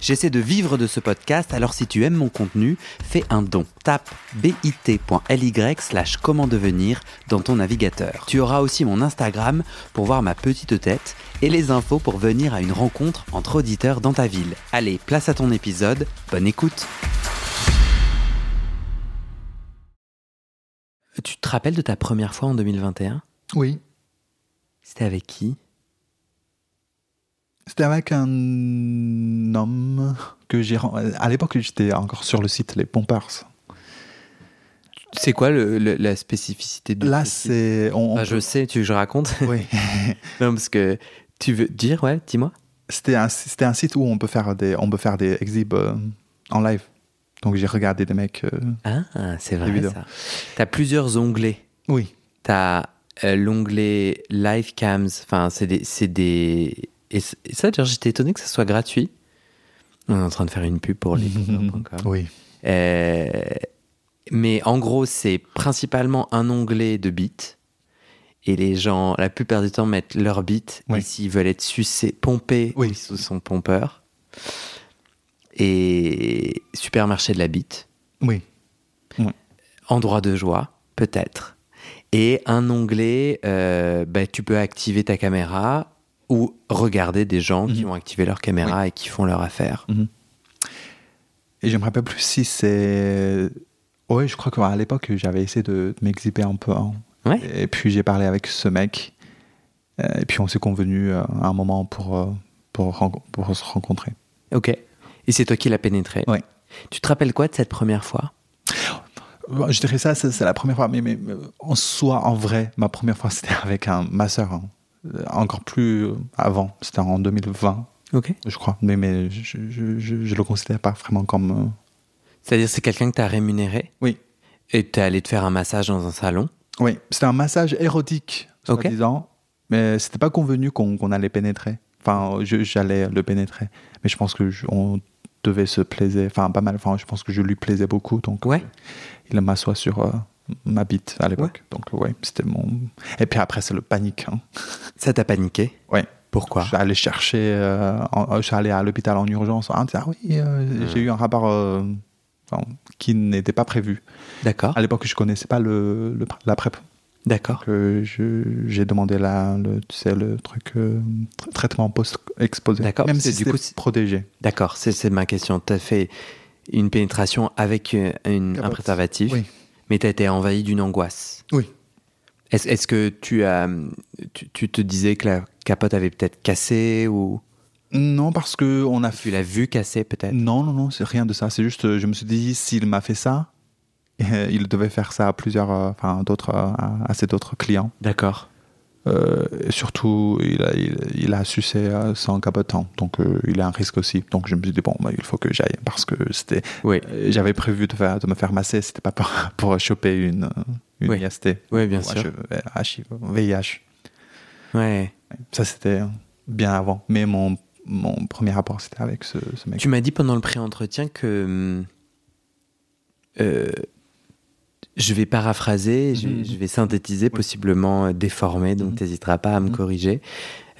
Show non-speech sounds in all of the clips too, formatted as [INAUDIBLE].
J'essaie de vivre de ce podcast, alors si tu aimes mon contenu, fais un don. Tape bit.ly slash comment devenir dans ton navigateur. Tu auras aussi mon Instagram pour voir ma petite tête et les infos pour venir à une rencontre entre auditeurs dans ta ville. Allez, place à ton épisode, bonne écoute Tu te rappelles de ta première fois en 2021 Oui. C'était avec qui? C'était avec un homme que j'ai. À l'époque, j'étais encore sur le site Les Pompers. C'est quoi le, le- la spécificité de Là, c'est. on- on Ah, je sais, tu veux que je raconte Oui. [LAUGHS] Non, parce que tu veux dire, ouais, dis-moi. C'était un, c'était un site où on peut faire des, on peut faire des exhibs euh, en live. Donc j'ai regardé des mecs. euh, Ah, c'est vrai ça. T'as plusieurs onglets. Oui. T'as euh, l'onglet Live Cams, enfin, c'est des. c'est des... Et, ça, j'étais étonné que ça soit gratuit. On est en train de faire une pub pour les [LAUGHS] oui. Euh, mais en gros, c'est principalement un onglet de beats. Et les gens, la plupart du temps, mettent leur beat. Oui. Et s'ils veulent être sucés, pompés, Oui. ils sont pompeurs. Et supermarché de la bite. Oui. Endroit de joie, peut-être. Et un onglet, euh, bah, tu peux activer ta caméra ou regarder des gens qui Mhm. ont activé leur caméra et qui font leur affaire. Et je me rappelle plus si c'est. Oui, je crois qu'à l'époque, j'avais essayé de, m'exhiber un peu. hein. Ouais. Et puis j'ai parlé avec ce mec. euh, Et puis on s'est convenu euh, à un moment pour, euh, pour, pour se rencontrer. Ok. Et c'est toi qui l'as pénétré. Ouais. Tu te rappelles quoi de cette première fois? Je dirais ça, c'est la première fois, mais, en soi, en vrai, ma première fois, c'était avec un masseur. hein. Euh, Encore plus euh, avant, c'était en 2020, Ok. je crois. Mais, mais je, je, je, je le considère pas vraiment comme. euh, C'est-à-dire c'est quelqu'un que tu as rémunéré Oui. et tu es allé te faire un massage dans un salon Oui, c'était un massage érotique, Ok. soi-disant, mais c'était pas convenu qu'on allait pénétrer. Enfin, j'allais le pénétrer, mais je pense que je- on devait se plaiser, enfin pas mal. Enfin, je pense que je lui plaisais beaucoup, donc Ouais. il m'assoit sur euh, ma bite à l'époque. Donc ouais, c'était mon. Et puis après, c'est le panique. hein. Ça t'a paniqué? Ouais. Pourquoi? Je suis allé chercher, euh, en- je suis allé à l'hôpital en urgence. Ah, ah oui, euh, Hmm. j'ai eu un rapport euh, qui n'était pas prévu. D'accord. À l'époque, je connaissais pas le, le- la PrEP. D'accord. j'ai demandé la, le, tu sais, le truc euh, tra- traitement post-exposé. D'accord, Même si du coup, c'est- protégé. D'accord, c'est ma question. Tu as fait une pénétration avec euh, une- un préservatif, Oui. Mais tu as été envahi d'une angoisse. Oui. Est-ce est-ce que tu, as, tu, tu te disais que la capote avait peut-être cassé ou? Non, parce que on a tu l'as vu casser peut-être? Non, non, non, c'est rien de ça. C'est juste, euh, je me suis dit, s'il m'a fait ça, [LAUGHS] il devait faire ça à plusieurs, euh, enfin, d'autres, euh, à, à ses d'autres clients. D'accord. Euh, et surtout, il a, il, il a sucé euh, sans capotant, donc euh, il a un risque aussi. Donc je me suis dit bon, bah, il faut que j'aille parce que c'était, Oui. euh, j'avais prévu de, faire, de me faire masser, c'était pas pour, [LAUGHS] pour choper une, une Oui. IST. Oui, bien sûr. HIV, VIH. Ouais. Ça, c'était bien avant. Mais mon, mon premier rapport, c'était avec ce, ce mec. Tu m'as dit pendant le pré-entretien que. Je vais paraphraser, je, Mhm. je vais synthétiser, possiblement euh, déformer, donc tu n'hésiteras pas à me Mhm. corriger.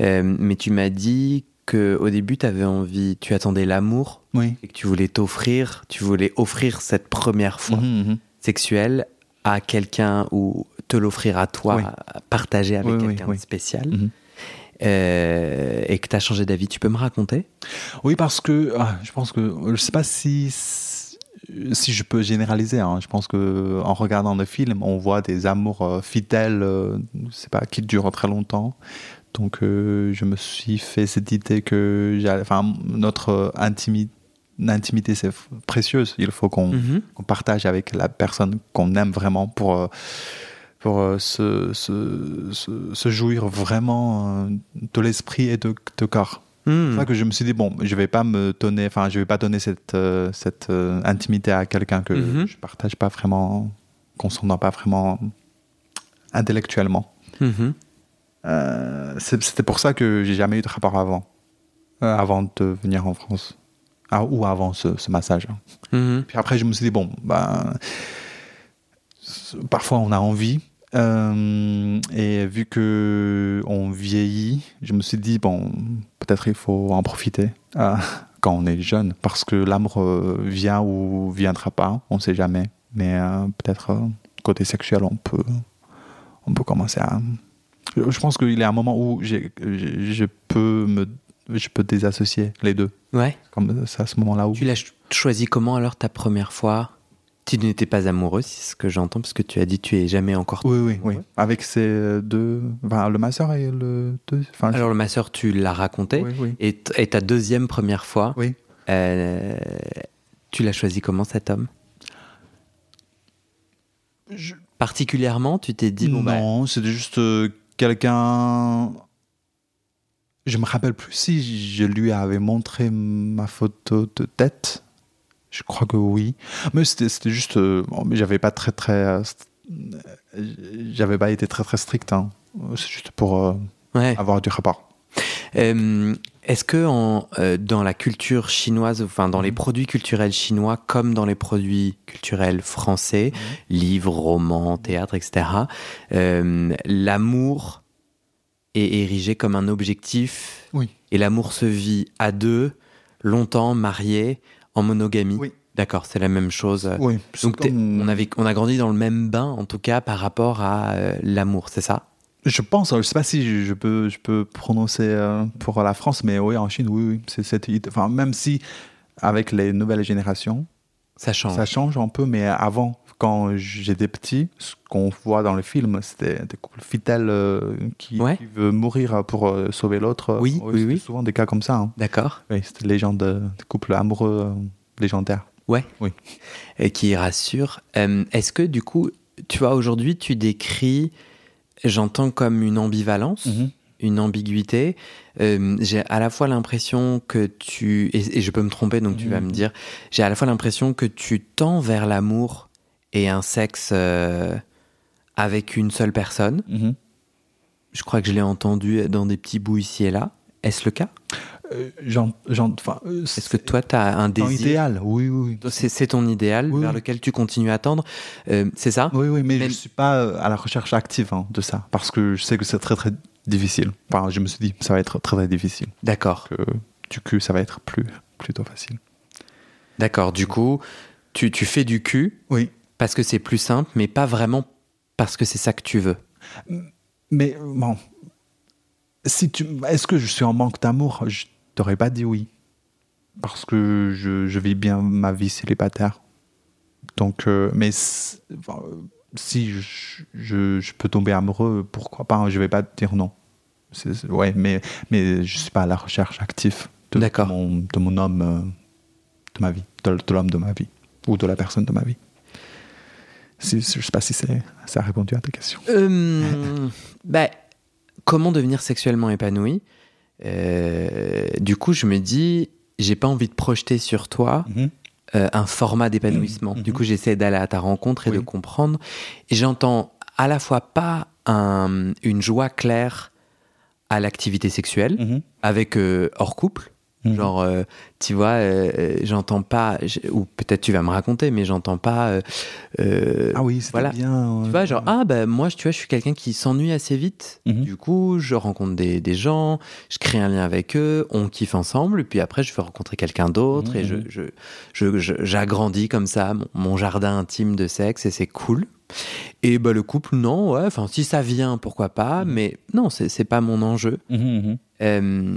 Euh, mais tu m'as dit que au début, tu avais envie, tu attendais l'amour Oui. et que tu voulais t'offrir, tu voulais offrir cette première fois Mhm, sexuelle à quelqu'un ou te l'offrir à toi, Oui. à partager avec Oui, quelqu'un de spécial. Euh, et que tu as changé d'avis, tu peux me raconter? Oui, parce que ah, je pense que je sais pas si si je peux généraliser. hein. Je pense que en regardant le film, on voit des amours euh, fidèles, euh, sais pas, qui durent très longtemps. Donc, euh, je me suis fait cette idée que, enfin, notre euh, intimi- intimité, c'est précieuse. Il faut qu'on Mhm. qu'on partage avec la personne qu'on aime vraiment pour, pour se, se, se- se jouir vraiment de l'esprit et de, de corps. C'est Hmm. pour ça que je me suis dit, bon, je vais pas me donner, enfin, je vais pas donner cette, euh, cette euh, intimité à quelqu'un que Mhm. je partage pas vraiment, qu'on s'entend pas vraiment intellectuellement. Mhm. Euh, c'est- C'était pour ça que j'ai jamais eu de rapport avant. avant de venir en France. Ah, ou avant ce, ce massage. Mhm. Puis après, je me suis dit, bon, ben, parfois on a envie. Euh, et vu que on vieillit, je me suis dit, bon, peut-être il faut en profiter euh, [LAUGHS] quand on est jeune. Parce que l'amour euh, vient ou viendra pas, on sait jamais. Mais euh, peut-être côté sexuel, on peut, on peut commencer à. Je pense qu'il y a un moment où je peux me. Je peux désassocier les deux. Ouais. Comme c'est à ce moment-là où. Tu l'as ch- choisi comment alors ta première fois? Tu n'étais pas amoureux, c'est ce que j'entends, parce que tu as dit que tu es jamais encore. Oui, oui, oui. Avec ces deux. Enfin, le masseur et le. Deux, enfin, Alors, ma soeur, tu l'as raconté. oui, oui. Et ta deuxième première fois, Oui. euh, tu l'as choisi comment cet homme? Je- Particulièrement, tu t'es dit, bon, bah, non, c'était juste euh, quelqu'un. Je me rappelle plus si je lui avais montré ma photo de tête. Je crois que oui. Mais c'était juste. euh, bon, mais j'avais pas très très. euh, euh, J'avais pas été très très strict. hein. C'est juste pour ouais. avoir du rapport. Euh, Est-ce que en, euh, dans la culture chinoise, enfin dans les Mhm. produits culturels chinois, comme dans les produits culturels français, livres, romans, théâtre, etc., euh, l'amour est érigé comme un objectif Oui. et l'amour se vit à deux, longtemps, marié, en monogamie. Oui. D'accord, c'est la même chose. Oui. Donc comme- on, avait, on a grandi dans le même bain, en tout cas, par rapport à euh, l'amour, c'est ça? Je pense, je sais pas si je- peux, je peux prononcer euh, pour la France, mais oui, en Chine, oui, oui, c'est cette idée. Enfin, même si avec les nouvelles générations, Ça change. ça change un peu, mais avant, quand j'étais petit, ce qu'on voit dans le film, c'était des couples fidèles euh, qui, Ouais. qui veulent mourir pour euh, sauver l'autre. Oui, oui, oui. Souvent des cas comme ça. hein. D'accord Oui, c'était des légendes, euh, des couples amoureux euh, légendaires. Ouais. Oui. Et qui rassure. Est-ce que du coup, tu vois, aujourd'hui, tu décris, j'entends comme une ambivalence, Mhm. une ambiguïté. Euh, j'ai à la fois l'impression que tu, et, et je peux me tromper, donc tu vas Mhm. me dire, j'ai à la fois l'impression que tu tends vers l'amour et un sexe euh, avec une seule personne. Mhm. Je crois que je l'ai entendu dans des petits bouts ici et là. Est-ce le cas? Euh, euh, Est-ce que toi, tu as un désir? idéal, oui, oui, oui. C'est ton idéal Oui, vers oui. lequel tu continues à tendre. Euh, c'est ça? Oui, oui, mais Même- je ne suis pas à la recherche active hein, de ça, parce que je sais que c'est très très difficile. Enfin, je me suis dit, ça va être très très difficile. D'accord. Du cul, ça va être plus plutôt facile. D'accord. Du coup, tu, tu fais du cul Oui. Parce que c'est plus simple, mais pas vraiment parce que c'est ça que tu veux. Mais bon, si tu, est-ce que je suis en manque d'amour? Je t'aurais pas dit oui, parce que je, je vis bien ma vie célibataire. Donc, euh, mais si, enfin, si je, je, je peux tomber amoureux, pourquoi pas hein, Je vais pas te dire non. Ouais, mais mais je suis pas à la recherche active de, mon, de mon homme euh, de ma vie, de, de l'homme de ma vie ou de la personne de ma vie. Si, je sais pas si ça a répondu à ta question. Euh, bah, comment devenir sexuellement épanoui? Euh, Du coup, je me dis, j'ai pas envie de projeter sur toi euh, un format d'épanouissement. Mhm. Du coup, j'essaie d'aller à ta rencontre et de comprendre. Et j'entends à la fois pas un- une joie claire à l'activité sexuelle, Mhm. avec hors couple. Mhm. Genre, euh, tu vois, euh, euh, j'entends pas, ou peut-être tu vas me raconter, mais j'entends pas. euh, Ah oui, c'était voilà. bien. tu vois, genre, ah ben moi, tu vois, je suis quelqu'un qui s'ennuie assez vite. Mhm. Du coup, je rencontre des, des gens, je crée un lien avec eux, on kiffe ensemble, et puis après, je vais rencontrer quelqu'un d'autre, et je, Mhm. je, je- je- j'agrandis comme ça mon, mon jardin intime de sexe, et c'est cool. Et bah, le couple, non, ouais, enfin, si ça vient, pourquoi pas, mais non, c'est, c'est pas mon enjeu. Euh,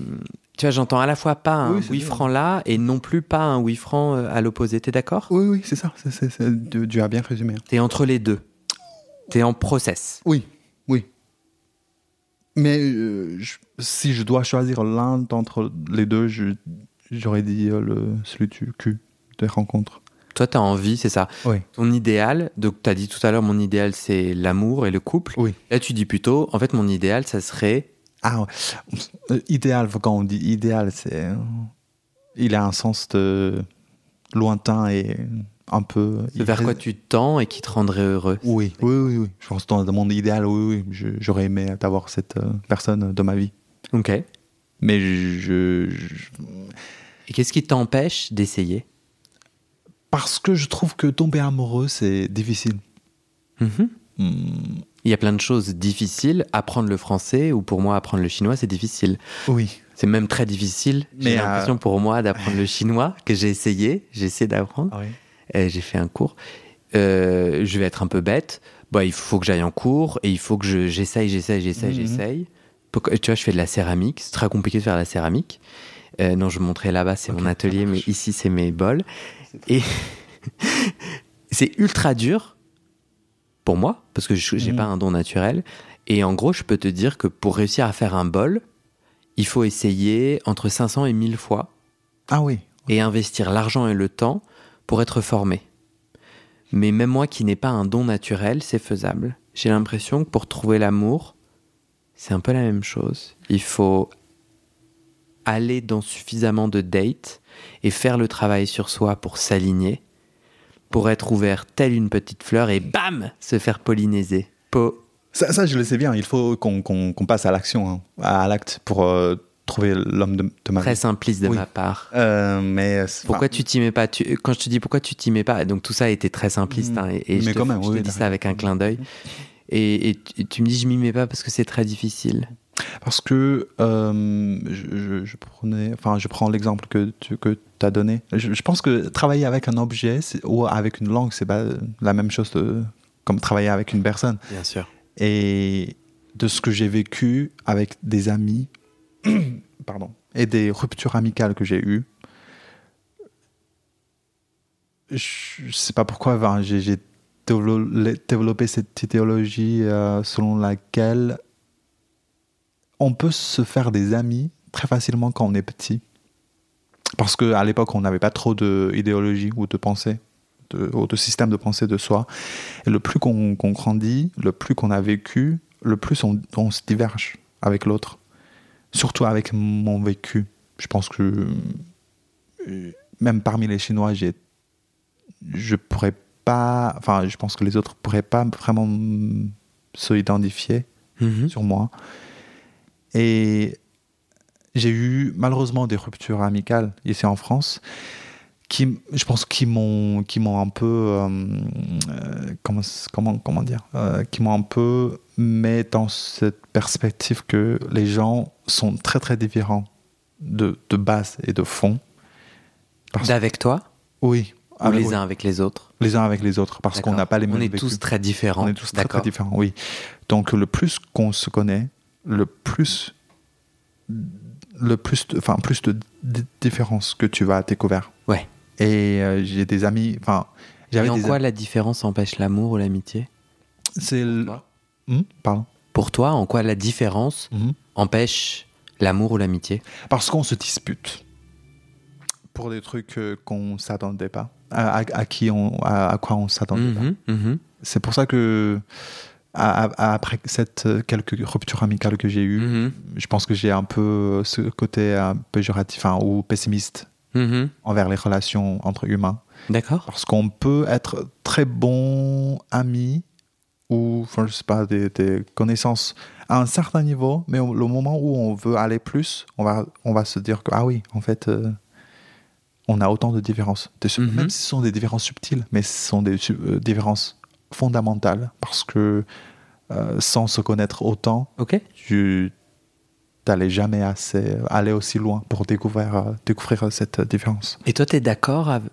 tu vois, j'entends à la fois pas un Oui, franc là, et non plus pas un oui franc euh, à l'opposé. T'es d'accord? Oui, oui, c'est ça. c'est- c'est- c'est- tu, tu as bien résumé. T'es entre les deux. T'es en process. Oui, oui. Mais euh, je- si je dois choisir l'un d'entre les deux, je- j'aurais dit euh, le, celui du cul des rencontres. Toi, t'as envie, c'est ça? Oui. Ton idéal, donc t'as dit tout à l'heure, mon idéal, c'est l'amour et le couple. Oui. Là, tu dis plutôt, en fait, mon idéal, ça serait. Ah, ouais. Euh, idéal, quand on dit idéal, c'est. euh, Il a un sens de lointain et un peu. vers quoi tu tends et qui te rendrait heureux. Oui, oui, oui, oui. Je pense que dans mon idéal, oui, oui, j'aurais aimé avoir cette euh, personne de ma vie. Ok. Mais je, je- Et qu'est-ce qui t'empêche d'essayer? Parce que je trouve que tomber amoureux, c'est difficile. Mhm. Hmm, Il y a plein de choses difficiles. Apprendre le français ou pour moi apprendre le chinois, c'est difficile. Oui. C'est même très difficile. J'ai l'impression euh, pour moi d'apprendre le [LAUGHS] chinois que j'ai essayé. J'ai essayé d'apprendre. Et J'ai fait un cours. Euh, je vais être un peu bête. Bah, il faut que j'aille en cours et il faut que je- j'essaye, j'essaye, j'essaye, Mhm. j'essaye. Tu vois, je fais de la céramique. C'est très compliqué de faire de la céramique. Euh, non, je vous montrais là-bas, c'est mon atelier, mais ici, c'est mes bols. Et [LAUGHS] c'est ultra dur pour moi, parce que je n'ai Mhm. pas un don naturel. Et en gros, je peux te dire que pour réussir à faire un bol, il faut essayer entre 500 et 1000 fois Ah oui. et investir l'argent et le temps pour être formé. Mais même moi qui n'ai pas un don naturel, c'est faisable. J'ai l'impression que pour trouver l'amour, c'est un peu la même chose. Il faut aller dans suffisamment de dates et faire le travail sur soi pour s'aligner, pour être ouvert telle une petite fleur et bam, se faire polliniser. Po. Ça, ça, je le sais bien. Il faut qu'on passe à l'action, hein, à l'acte, pour euh, trouver l'homme de, de ma Très simpliste de Oui. ma part. Euh, mais c'est- Pourquoi tu t'y mets pas? Tu- Quand je te dis pourquoi tu t'y mets pas, donc tout ça a été très simpliste. Mm. hein, et et je Mais te, quand même, je te dis ça avec un clin d'œil. Et, et tu, tu me dis je m'y mets pas parce que c'est très difficile. Parce que euh, je, prenais, enfin, je prends l'exemple que tu que as donné. Je, je pense que travailler avec un objet ou avec une langue, c'est pas la même chose de- comme travailler avec une personne. Bien sûr. Et de ce que j'ai vécu avec des amis, [CLEARS THROAT] pardon, et des ruptures amicales que j'ai eues, je, je sais pas pourquoi, enfin, j'ai j'ai dévelop- développé cette idéologie euh, selon laquelle on peut se faire des amis très facilement quand on est petit. Parce qu'à l'époque, on n'avait pas trop d'idéologie ou de pensée, de, ou de système de pensée de soi. Et le plus qu'on grandit, le plus qu'on a vécu, le plus on, on se diverge avec l'autre. Surtout avec mon vécu. Je pense que même parmi les Chinois, j'ai, je pourrais pas, enfin, je pense que les autres pourraient pas vraiment se identifier Mhm. sur moi. Et j'ai eu malheureusement des ruptures amicales ici en France qui, je pense, qui m'ont, qui m'ont un peu, euh, euh, comment, comment, comment dire, euh, qui m'ont un peu mis dans cette perspective que les gens sont très très différents de, de base et de fond. D'avec toi? Oui. ou avec- les oui, uns avec les autres? Les uns avec les autres, parce qu'on n'a pas les mêmes On est vécus. tous très différents. On est tous très, très différents, oui. Donc le plus qu'on se connaît, le plus, le plus, de, enfin plus de d- différences que tu vas découvrir. Ouais. Et euh, j'ai des amis, enfin, j'avais en des quoi la différence empêche l'amour ou l'amitié? C'est le- Hmm, pardon. Pour toi, en quoi la différence Mhm. empêche l'amour ou l'amitié? Parce qu'on se dispute pour des trucs euh, qu'on s'attendait pas, à, à- à qui on, à, à quoi on s'attendait pas. Mhm, mhm. C'est pour ça que à- à- après cette euh, quelques ruptures amicales que j'ai eues, Mhm, je pense que j'ai un peu ce côté un péjoratif enfin, ou pessimiste mhm. envers les relations entre humains. D'accord. Parce qu'on peut être très bon ami ou, enfin, je sais pas, des, des connaissances à un certain niveau, mais au le moment où on veut aller plus, on va, on va se dire que, ah oui, en fait, euh, on a autant de différences. Mhm. Même si ce sont des différences subtiles, mais ce sont des euh, différences fondamentales parce que euh, sans se connaître autant, tu n'allais jamais assez aller aussi loin pour découvrir, euh, découvrir cette différence. Et toi, tu es d'accord av-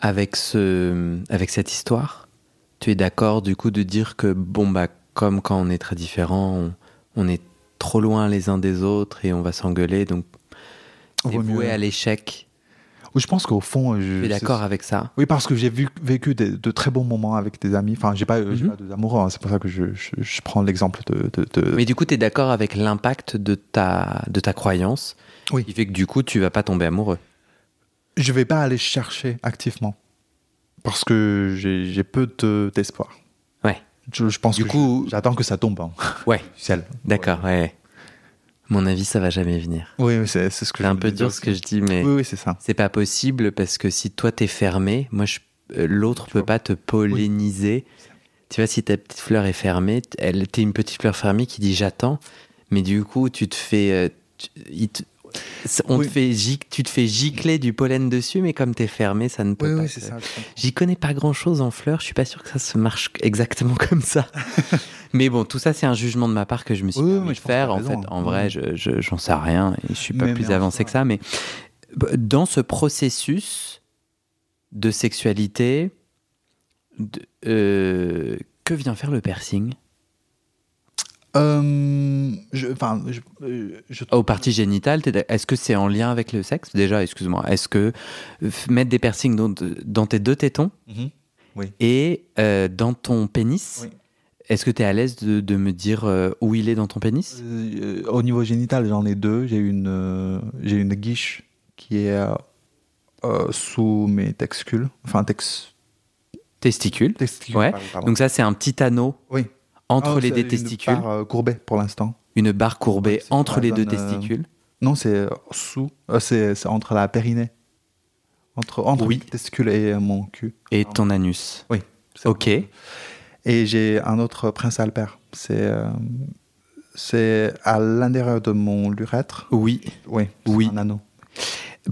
avec, ce, avec cette histoire? Tu es d'accord du coup de dire que, bon, bah, comme quand on est très différents, on, on est trop loin les uns des autres et on va s'engueuler, donc Vaut mieux- voué à l'échec. Je pense qu'au fond, je Tu es d'accord avec ça Oui, parce que j'ai vécu des- de très bons moments avec des amis. Enfin, j'ai pas, j'ai Mhm. pas d'amoureux, hein, c'est pour ça que je, je- je prends l'exemple de. de- de- Mais du coup, tu es d'accord avec l'impact de ta, de ta croyance Oui. qui fait que du coup, tu vas pas tomber amoureux? Je vais pas aller chercher activement parce que j'ai peu de- d'espoir. Ouais. Je, je pense Du que coup- je- j'attends que ça tombe. hein. Ouais, [LAUGHS] d'accord, ouais. Mon avis, ça va jamais venir. Oui, c'est c'est ce que C'est un peu dur ce que je dis, mais Oui, oui, c'est ça. c'est pas possible parce que si toi t'es fermé, moi je- euh, l'autre peut vois. pas te polliniser. Tu vois, si ta petite fleur est fermée, elle t'es une petite fleur fermée qui dit j'attends, mais du coup tu te fais, euh, tu- il te- on Oui. te fait gic- tu te fais gicler du pollen dessus, mais comme t'es fermé, ça ne peut pas. se- J'y connais pas grand chose en fleurs, je suis pas sûr que ça se marche exactement [LAUGHS] comme ça. mais bon, tout ça, c'est un jugement de ma part que je me suis Oui, oui, permis de je faire. En fait, en Oui. vrai, je, je- j'en sais rien et je suis pas Mais- plus avancé que ça. Mais dans ce processus de sexualité, de- euh, que vient faire le piercing? Euh, je, enfin, je, euh, je- Aux parties génitales, est-ce que c'est en lien avec le sexe? Déjà, excuse-moi, est-ce que mettre des piercings dans, dans tes deux tétons Mhm. et euh, dans ton pénis, Oui. est-ce que tu es à l'aise de, de me dire euh, où il est dans ton pénis? Euh, au niveau génital, j'en ai deux. J'ai une, j'ai une guiche qui est sous mes testicules. Enfin, tex, Testicules. testicules. Ouais. pardon, pardon. Donc ça, c'est un petit anneau oui. Entre Ah, les deux une testicules, barre, euh, courbée pour l'instant. une barre courbée entre les deux euh, testicules. Non, c'est euh, sous. c'est, entre la périnée. Entre, entre Oui. mes testicules et mon cul. Et ton anus. Oui. C'est Ok. Et j'ai un autre prince Albert. C'est, euh, c'est à l'intérieur de mon urètre. Oui. Oui. Oui. Un anneau.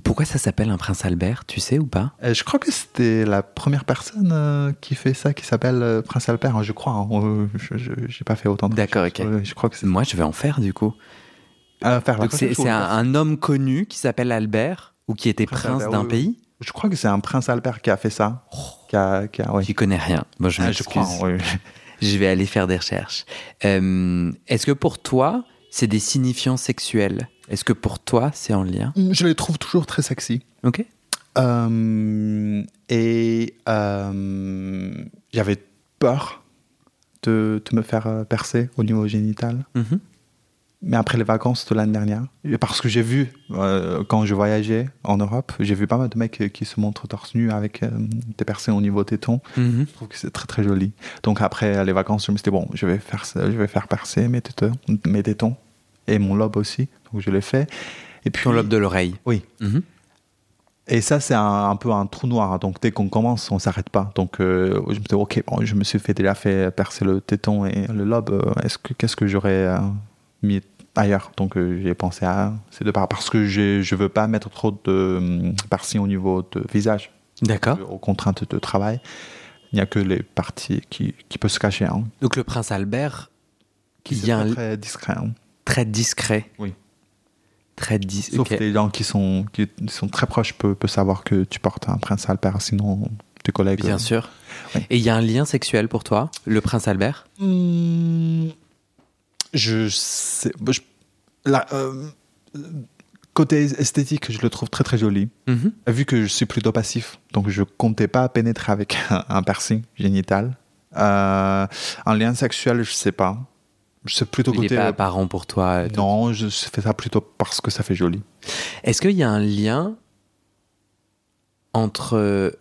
Pourquoi ça s'appelle un prince Albert Tu sais ou pas? Euh, je crois que c'était la première personne euh, qui fait ça, qui s'appelle euh, Prince Albert, hein, je crois. hein. Euh, je n'ai pas fait autant de D'accord, ok. Je crois que c'est. Moi, je vais en faire du coup. Ah, faire Donc c'est un, homme connu qui s'appelle Albert ou qui était Prince d'un oui, pays? Je crois que c'est un Prince Albert qui a fait ça. Qui a, qui a- ouais. connaît rien. Moi, je Ah, m'excuse. crois. oui. [LAUGHS] Je vais aller faire des recherches. Est-ce que pour toi, c'est des signifiants sexuels Est-ce que pour toi, c'est en lien? Je les trouve toujours très sexy. Ok. Euh, et euh, j'avais peur de, de me faire euh, percer au niveau génital. Mhm. Mais après les vacances de l'année dernière, parce que j'ai vu, euh, quand je voyageais en Europe, j'ai vu pas mal de mecs qui se montrent torse nu avec euh, des percées au niveau téton. Mhm. Je trouve que c'est très très joli. Donc après les vacances, je me suis dit, bon, je vais faire, je vais faire percer mes tétons, mes tétons et mon lobe aussi. Donc je l'ai fait. Et puis, Ton lobe de l'oreille. Oui. Mhm. Et ça, c'est un, un peu un trou noir. Donc, dès qu'on commence, on s'arrête pas. Donc, euh, je me dis, OK, bon, je me suis fait déjà fait percer le téton et le lobe. Est-ce que, qu'est-ce que j'aurais euh, mis ailleurs Donc, euh, j'ai pensé à ces deux parts. Parce que je veux pas mettre trop de hum, piercing au niveau de visage. D'accord. Aux contraintes de travail. Il n'y a que les parties qui, qui peuvent se cacher. Hein, Donc le prince Albert, qui très, un très discret. hein. très discret. Oui. Très discret. Sauf les gens qui sont, qui sont très proches peuvent, peuvent savoir que tu portes un prince Albert. Sinon, tes collègues. Bien euh, sûr. Oui. Et il y a un lien sexuel pour toi, le prince Albert? Hmm, je sais. bah, je- la- euh, côté esthétique, je le trouve très très joli. Mhm. Vu que je suis plutôt passif, donc je comptais pas pénétrer avec [LAUGHS] un, un piercing génital. Euh, un lien sexuel, je sais pas. C'est plutôt Il n'est pas apparent pour toi. euh, non, je fais ça plutôt parce que ça fait joli. Est-ce qu'il y a un lien entre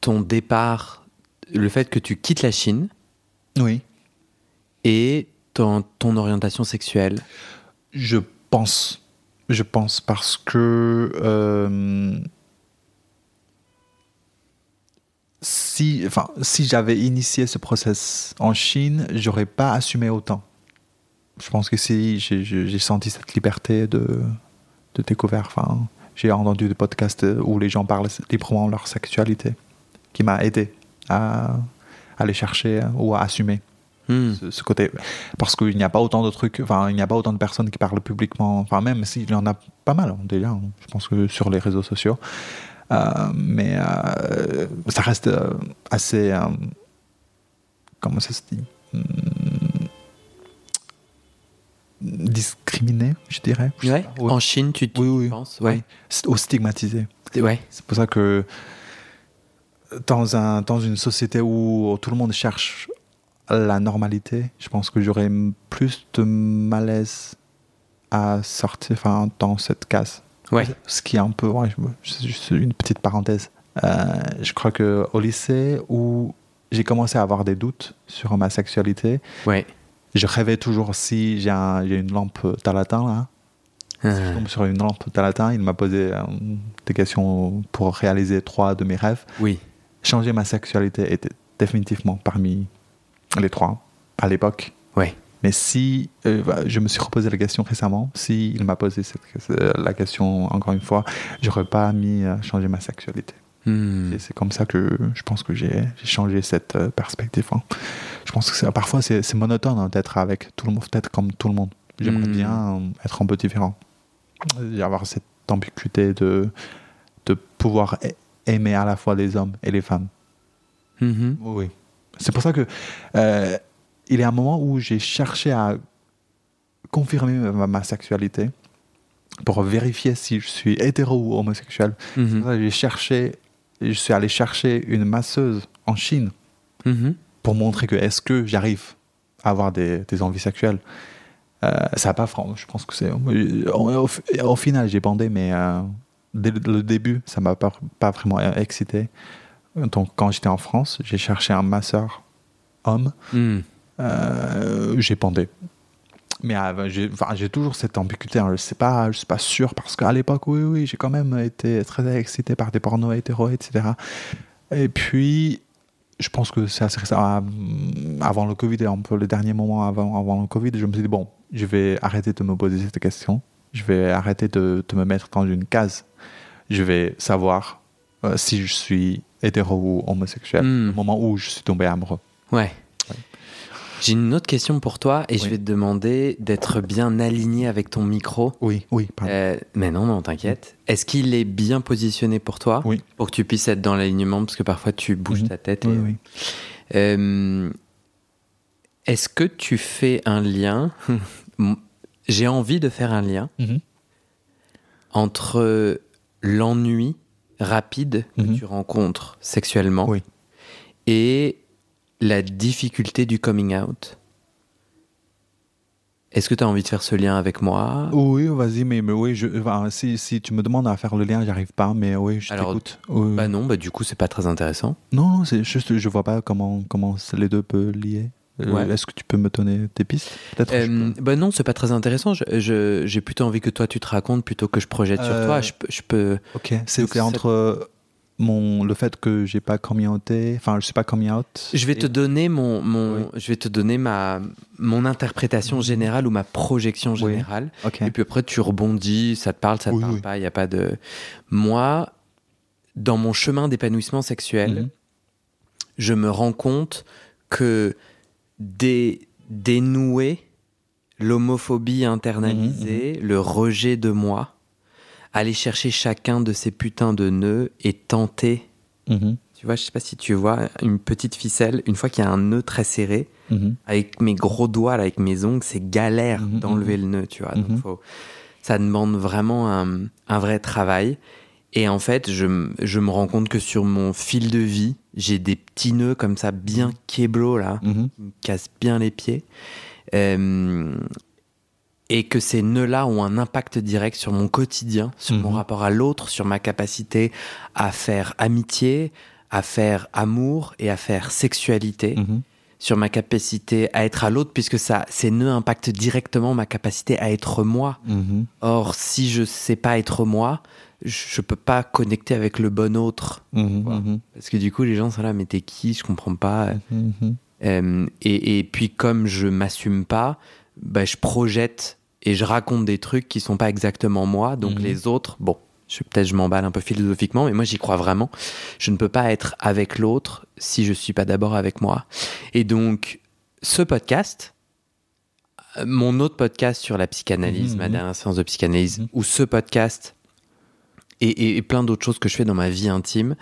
ton départ, le fait que tu quittes la Chine Oui. Et ton, ton orientation sexuelle Je pense. Je pense parce que euh, si, si j'avais initié ce process en Chine, j'aurais pas assumé autant. Je pense que si j'ai senti cette liberté de, de découvert, enfin, j'ai entendu des podcasts où les gens parlent librement de leur sexualité, qui m'a aidé à aller chercher ou à assumer Hmm. ce, ce côté. Parce qu'il n'y a pas autant de trucs, enfin, il n'y a pas autant de personnes qui parlent publiquement, enfin, même s'il y en a pas mal hein, déjà, hein, je pense que sur les réseaux sociaux. Euh, mais euh, ça reste euh, assez. comment ça se dit? Hmm, Discriminé, je dirais. Je Ouais. pas. Ouais. En Chine, tu, tu Oui, oui. penses? Ouais. Ou stigmatisé. Ouais. C'est pour ça que dans, un, dans une société où tout le monde cherche la normalité, je pense que j'aurais plus de malaise à sortir enfin, dans cette case. Ouais. Ce qui est un peu, ouais, juste une petite parenthèse. Euh, je crois que au lycée où j'ai commencé à avoir des doutes sur ma sexualité, Ouais. je rêvais toujours si j'ai un- j'ai une lampe d'Aladdin là, je Ah. tombe sur une lampe d'Aladdin, il m'a posé euh, des questions pour réaliser trois de mes rêves. Oui. Changer ma sexualité était définitivement parmi les trois à l'époque. Ouais. Mais si, euh, bah, je me suis reposé la question récemment, si il m'a posé cette, euh, la question encore une fois, j'aurais pas mis à changer ma sexualité. Hmm. Et c'est comme ça que je pense que j'ai changé cette euh, perspective. hein. Je pense que parfois c'est monotone hein, d'être avec tout le monde, peut-être comme tout le monde. J'aimerais Mm. bien euh, être un peu différent. Et avoir cette ambiguïté de, de pouvoir aimer à la fois les hommes et les femmes. Mhm. Oui. C'est pour ça que euh, il y a un moment où j'ai cherché à confirmer ma, ma sexualité pour vérifier si je suis hétéro ou homosexuel. Ça que J'ai cherché, je suis allé chercher une masseuse en Chine Mhm. pour montrer que est-ce que j'arrive à avoir des, des envies sexuelles. Euh, ça n'a pas franc. Je pense que c'est. Au, au- au final, j'ai bandé, mais euh, dès le, le début, ça m'a pas, pas vraiment excité. Donc, quand j'étais en France, j'ai cherché un masseur homme. Hmm. Euh, j'ai bandé. Mais euh, j'ai enfin, toujours cette ambiguïté. hein. Je ne sais pas, je suis pas sûr parce qu'à l'époque, oui, oui, j'ai quand même été très excité par des pornos hétéros, etc. Et puis, je pense que c'est assez récent. Avant le Covid, un peu les derniers moments avant, avant le Covid, je me suis dit, bon, je vais arrêter de me poser cette question. Je vais arrêter de, de me mettre dans une case. Je vais savoir euh, si je suis hétéro ou homosexuel. Mm. Au moment où je suis tombé amoureux. Ouais. J'ai une autre question pour toi et je vais te demander d'être bien aligné avec ton micro. Oui, oui, pardon. Euh, mais non, non, t'inquiète. Est-ce qu'il est bien positionné pour toi Oui. Pour que tu puisses être dans l'alignement, parce que parfois tu bouges Mhm. ta tête. et- oui, oui. Euh, Est-ce que tu fais un lien? [LAUGHS] J'ai envie de faire un lien Mhm. entre l'ennui rapide que Mhm. tu rencontres sexuellement Oui. et la difficulté du coming out. Est-ce que tu as envie de faire ce lien avec moi? Oui, vas-y, mais, mais oui, je, enfin, si, si tu me demandes à faire le lien, j'arrive pas, mais oui, je t'écoute. Oui. Bah non, bah du coup c'est pas très intéressant. Non, non, c'est juste, je vois pas comment, comment les deux peuvent lier. Euh, Ouais. Est-ce que tu peux me donner des pistes Euh, bah non, c'est pas très intéressant. J'ai plutôt envie que toi tu te racontes plutôt que je projette sur Euh, toi. Je, peux- je peux. Ok. C'est entre euh, mon le fait que j'ai pas coming outé, enfin, je suis pas coming out. Je vais te et- donner mon, mon Oui. je vais te donner ma mon interprétation générale ou ma projection Oui. générale. Ok. Et puis après tu rebondis, ça te parle, ça te Oui, parle oui. pas. Il y a pas de. Moi, dans mon chemin d'épanouissement sexuel, Mhm. je me rends compte que dé- dénouer l'homophobie internalisée, Mhm, le rejet de moi, aller chercher chacun de ces putains de nœuds et tenter. Mhm. Tu vois, je sais pas si tu vois une petite ficelle, une fois qu'il y a un nœud très serré, Mhm. avec mes gros doigts, là, avec mes ongles, c'est galère d'enlever le nœud, tu vois. Donc, faut- ça demande vraiment un, un vrai travail. Et en fait, je, me rends compte que sur mon fil de vie, j'ai des petits nœuds comme ça, bien kéblo, là, Mhm. qui me cassent bien les pieds. Euh, et que ces nœuds-là ont un impact direct sur mon quotidien, sur mon Mhm. rapport à l'autre, sur ma capacité à faire amitié, à faire amour et à faire sexualité Mhm. Sur ma capacité à être à l'autre, puisque ça, ces nœuds impactent directement ma capacité à être moi. Mhm. Or, si je sais pas être moi, je peux pas connecter avec le bon autre. Mhm. Mhm. Parce que du coup, les gens sont là, mais t'es qui? Je comprends pas. Euh, et, et puis, comme je m'assume pas, bah, je projette et je raconte des trucs qui sont pas exactement moi. Donc, les autres, bon, je, peut-être je m'emballe un peu philosophiquement, mais moi, j'y crois vraiment. Je ne peux pas être avec l'autre si je suis pas d'abord avec moi. Et donc, ce podcast, euh, mon autre podcast sur la psychanalyse, Mhm, ma mhm. dernière séance de psychanalyse, Mhm. ou ce podcast et, et- et plein d'autres choses que je fais dans ma vie intime,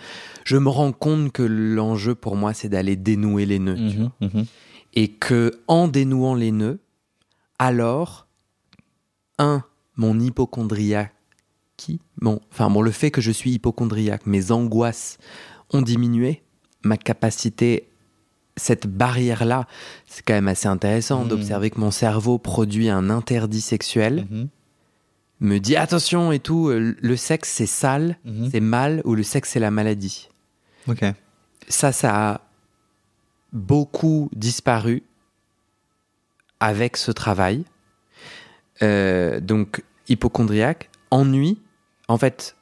je me rends compte que l'enjeu pour moi, c'est d'aller dénouer les nœuds. tu vois. Et que en dénouant les nœuds, alors, un, mon hypochondriaque, qui, bon, enfin bon, le fait que je suis hypochondriaque, mes angoisses ont diminué, ma capacité, cette barrière-là, c'est quand même assez intéressant Mhm. d'observer que mon cerveau produit un interdit sexuel, Mhm. me dit attention et tout, euh, le sexe c'est sale, Mhm. c'est mal, ou le sexe c'est la maladie. Ok. Ça, ça a beaucoup disparu avec ce travail. Euh, donc, hypochondriaque, ennui. En fait,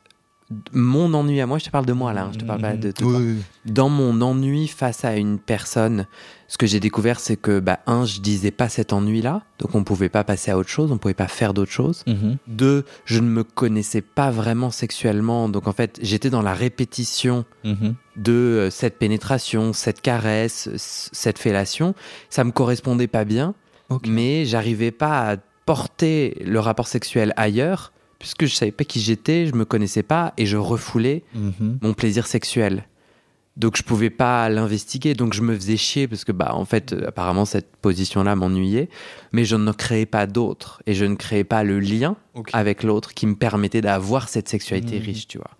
mon ennui à moi, je te parle de moi là, hein, je te parle pas de toi. Oui, oui. Dans mon ennui face à une personne, ce que j'ai découvert, c'est que, bah, un, je disais pas cet ennui-là, donc on pouvait pas passer à autre chose, on pouvait pas faire d'autre chose. Mhm. Deux, je ne me connaissais pas vraiment sexuellement, donc en fait, j'étais dans la répétition Mhm. de euh, cette pénétration, cette caresse, cette fellation. Ça me correspondait pas bien, mais j'arrivais pas à porter le rapport sexuel ailleurs, puisque je savais pas qui j'étais, je me connaissais pas, et je refoulais Mhm. mon plaisir sexuel. Donc je pouvais pas l'investiguer, donc je me faisais chier parce que bah en fait euh, apparemment cette position-là m'ennuyait, mais je ne créais pas d'autre et je ne créais pas le lien avec l'autre qui me permettait d'avoir cette sexualité Mhm. riche, tu vois.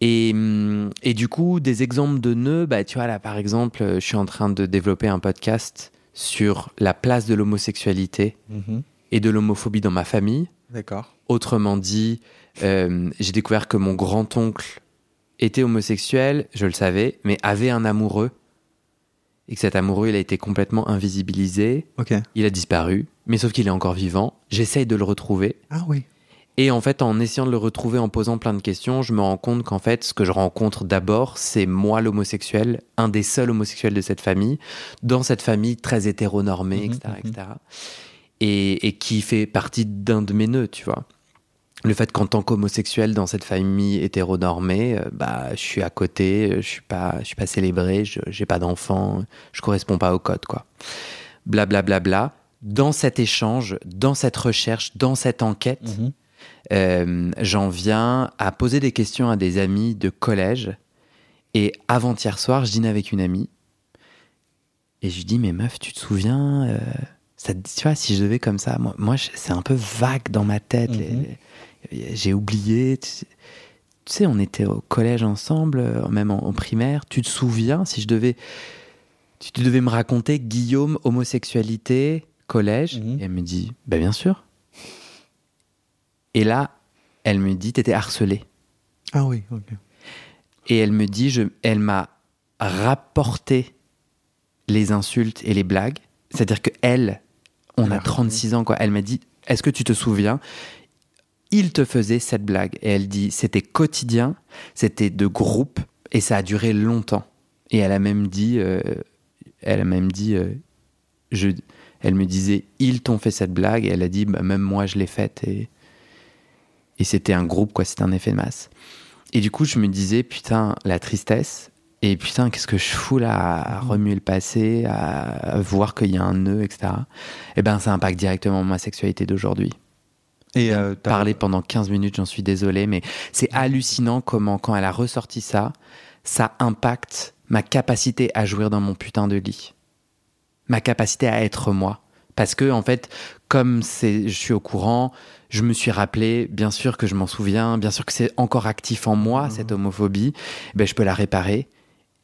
Et, hum, et du coup, des exemples de nœuds, bah, tu vois, là, par exemple, euh, je suis en train de développer un podcast sur la place de l'homosexualité Mhm. et de l'homophobie dans ma famille. D'accord. Autrement dit, euh, j'ai découvert que mon grand-oncle était homosexuel, je le savais, mais avait un amoureux. Et que cet amoureux, il a été complètement invisibilisé. Il a disparu, mais sauf qu'il est encore vivant. J'essaye de le retrouver. Ah oui. Et en fait, en essayant de le retrouver, en posant plein de questions, je me rends compte qu'en fait, ce que je rencontre d'abord, c'est moi l'homosexuel, un des seuls homosexuels de cette famille, dans cette famille très hétéronormée, etc., mhm. etc. Et, et qui fait partie d'un de mes nœuds, tu vois. Le fait qu'en tant qu'homosexuel dans cette famille hétéronormée, euh, bah, je suis à côté, euh, je suis pas, je suis pas célébré, je j'ai pas d'enfant, je corresponds pas au code, quoi. Blablabla. Bla, bla, bla. Dans cet échange, dans cette recherche, dans cette enquête, Mhm. euh, j'en viens à poser des questions à des amis de collège. Et avant-hier soir, je dîne avec une amie. Et je lui dis, mais meuf, tu te souviens euh, ça, Tu vois, si je devais comme ça, moi, moi c'est un peu vague dans ma tête. les- Mhm. les- J'ai oublié. Tu sais, on était au collège ensemble, euh, même en, en primaire. Tu te souviens, si je devais... Tu tu devais me raconter Guillaume, homosexualité, collège? Mhm. Et elle me dit, bah bien sûr. Et là, elle me dit, t'étais harcelé. Ah oui. Ok. Et elle me dit, je, elle m'a rapporté les insultes et les blagues. C'est-à-dire que elle, on a Merde. 36 ans, quoi. Elle m'a dit, est-ce que tu te souviens? Il te faisait cette blague. Et elle dit, c'était quotidien, c'était de groupe, et ça a duré longtemps. Et elle a même dit, euh, elle a même dit, euh, je, elle me disait, ils t'ont fait cette blague. Et elle a dit, bah, même moi, je l'ai faite. Et, et c'était un groupe, quoi. C'était un effet de masse. Et du coup, je me disais, putain, la tristesse. Et putain, qu'est-ce que je fous là à, remuer le passé, à, voir qu'il y a un nœud, etc. Eh ben, ça impacte directement ma sexualité d'aujourd'hui. Et euh, pendant 15 minutes, j'en suis désolé, mais c'est hallucinant comment, quand elle a ressorti ça, ça impacte ma capacité à jouir dans mon putain de lit. Ma capacité à être moi. Parce que, en fait, comme je suis au courant, je me suis rappelé, bien sûr que je m'en souviens, bien sûr que c'est encore actif en moi, cette homophobie, ben, je peux la réparer.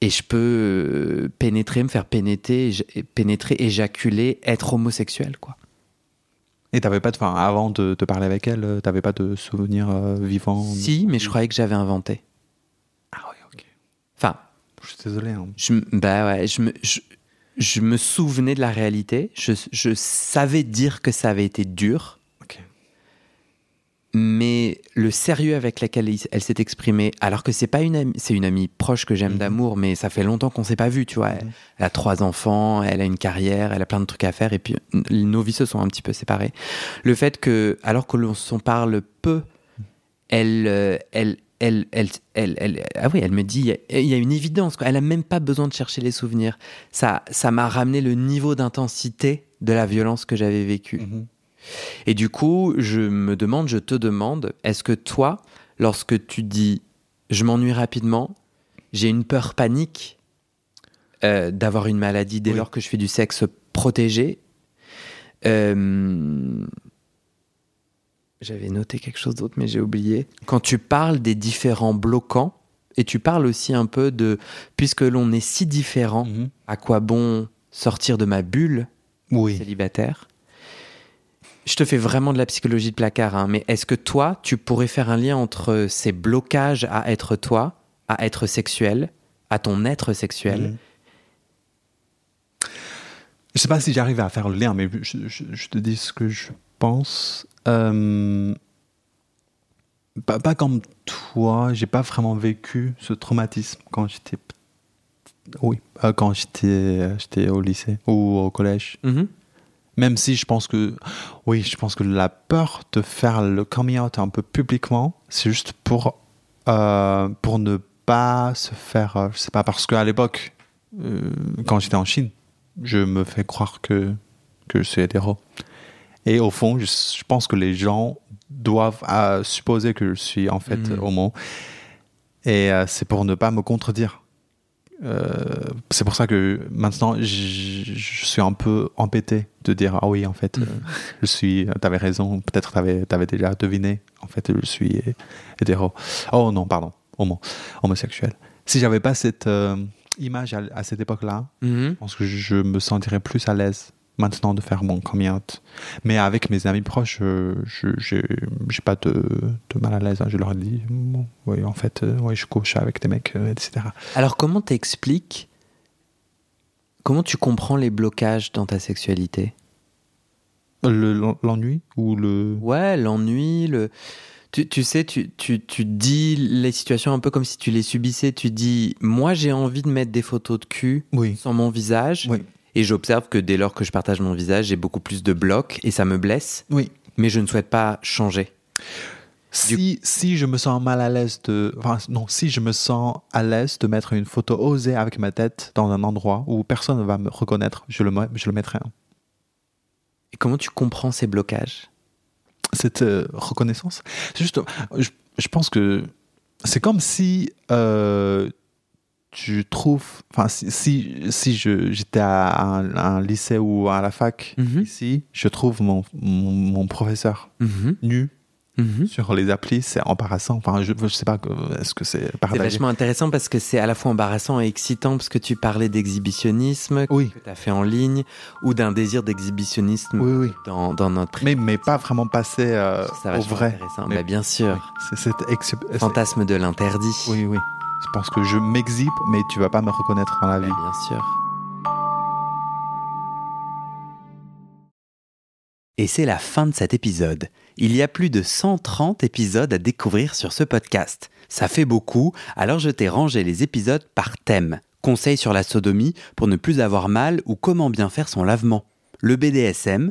Et je peux euh, pénétrer, me faire pénétrer, pénétrer, éjaculer, être homosexuel, quoi. Et t'avais pas de, enfin, avant de te parler avec elle, euh, t'avais pas de souvenirs euh, vivants. Si, mais je croyais que j'avais inventé. Ah oui, ok. Enfin, Je suis désolé. hein. Je, bah ouais, je me, je, je me souvenais de la réalité. Je, je savais dire que ça avait été dur. Mais le sérieux avec lequel elle s'est exprimée, alors que c'est pas une amie, c'est une amie proche que j'aime Mhm. d'amour, mais ça fait longtemps qu'on s'est pas vu, tu vois. Elle, Mhm. elle a trois enfants, elle a une carrière, elle a plein de trucs à faire, et puis nos vies se sont un petit peu séparées. Le fait que, alors que l'on s'en parle peu, elle, euh, elle, elle, elle, elle, elle- ah oui, elle me dit, il y a- il y a une évidence, quoi. Elle a même pas besoin de chercher les souvenirs. Ça, ça m'a ramené le niveau d'intensité de la violence que j'avais vécue. Mhm. Et du coup, je me demande, je te demande, est-ce que toi, lorsque tu dis je m'ennuie rapidement, j'ai une peur panique euh, d'avoir une maladie dès Oui. lors que je fais du sexe protégé euh, J'avais noté quelque chose d'autre, mais j'ai oublié. Quand tu parles des différents bloquants, et tu parles aussi un peu de, puisque l'on est si différents, Mhm. à quoi bon sortir de ma bulle Oui. célibataire. Je te fais vraiment de la psychologie de placard, hein, mais est-ce que toi, tu pourrais faire un lien entre ces blocages à être toi, à être sexuel, à ton être sexuel Mhm. Je sais pas si j'arrive à faire le lien, mais je, je- je te dis ce que je pense. Euh, pas, pas comme fois, j'ai pas vraiment vécu ce traumatisme quand j'étais. Oui, euh, quand j'étais j'étais au lycée ou au collège. Mhm. Même si je pense que, oui, je pense que la peur de faire le coming out un peu publiquement, c'est juste pour, euh, pour ne pas se faire, euh, je sais pas, parce qu'à l'époque, euh, quand j'étais en Chine, je me fais croire que, que je suis hétéro. Et au fond, je, je pense que les gens doivent euh, supposer que je suis en fait Mm. homo. Et c'est pour ne pas me contredire. Euh, c'est pour ça que maintenant je, suis un peu embêté de dire ah oui en fait euh, je suis t'avais raison peut-être t'avais avais déjà deviné en fait je suis hétéro. Oh non pardon homo homosexuel. Si j'avais pas cette euh, image à, à cette époque là Mhm. je pense que je me sentirais plus à l'aise maintenant de faire mon coming out. Mais avec mes amis proches, euh, je j'ai pas de, de mal à l'aise. hein. Je leur dis, bon, oui, en fait, euh, ouais, je couche avec des mecs, euh, etc. Alors comment t'expliques Comment tu comprends les blocages dans ta sexualité? Le- l'en- L'ennui ou le? Ouais, l'ennui, le... Tu, tu sais, tu, tu, tu dis les situations un peu comme si tu les subissais. Tu dis, moi j'ai envie de mettre des photos de cul Oui. sur mon visage. Oui. Et j'observe que dès lors que je partage mon visage, j'ai beaucoup plus de blocs et ça me blesse. Oui. Mais je ne souhaite pas changer. Si, si je me sens mal à l'aise de. Enfin, non, si je me sens à l'aise de mettre une photo osée avec ma tête dans un endroit où personne ne va me reconnaître, je le, je le mettrai. Et comment tu comprends ces blocages? Cette euh, reconnaissance? C'est juste, je, je pense que c'est comme si euh, tu trouves, enfin, si, si, si j'étais à un, à un lycée ou à la fac Mhm. ici, je trouve mon, mon, mon professeur Mhm. nu Mhm. sur les applis, c'est embarrassant. Enfin, je, je sais pas, euh, est-ce que c'est C'est vachement intéressant parce que c'est à la fois embarrassant et excitant parce que tu parlais d'exhibitionnisme Oui, que tu as fait en ligne ou d'un désir d'exhibitionnisme oui, oui. dans, dans notre Mais, mais pas vraiment passer euh, au vrai. Mais- Bah, bien sûr. C'est ex- c'est- Fantasme de l'interdit. Oui, oui. Je pense que je m'exhibe, mais tu vas pas me reconnaître dans la vie. bien sûr. Et c'est la fin de cet épisode. Il y a plus de 130 épisodes à découvrir sur ce podcast. Ça fait beaucoup, alors je t'ai rangé les épisodes par thème. Conseils sur la sodomie pour ne plus avoir mal ou comment bien faire son lavement. Le BDSM,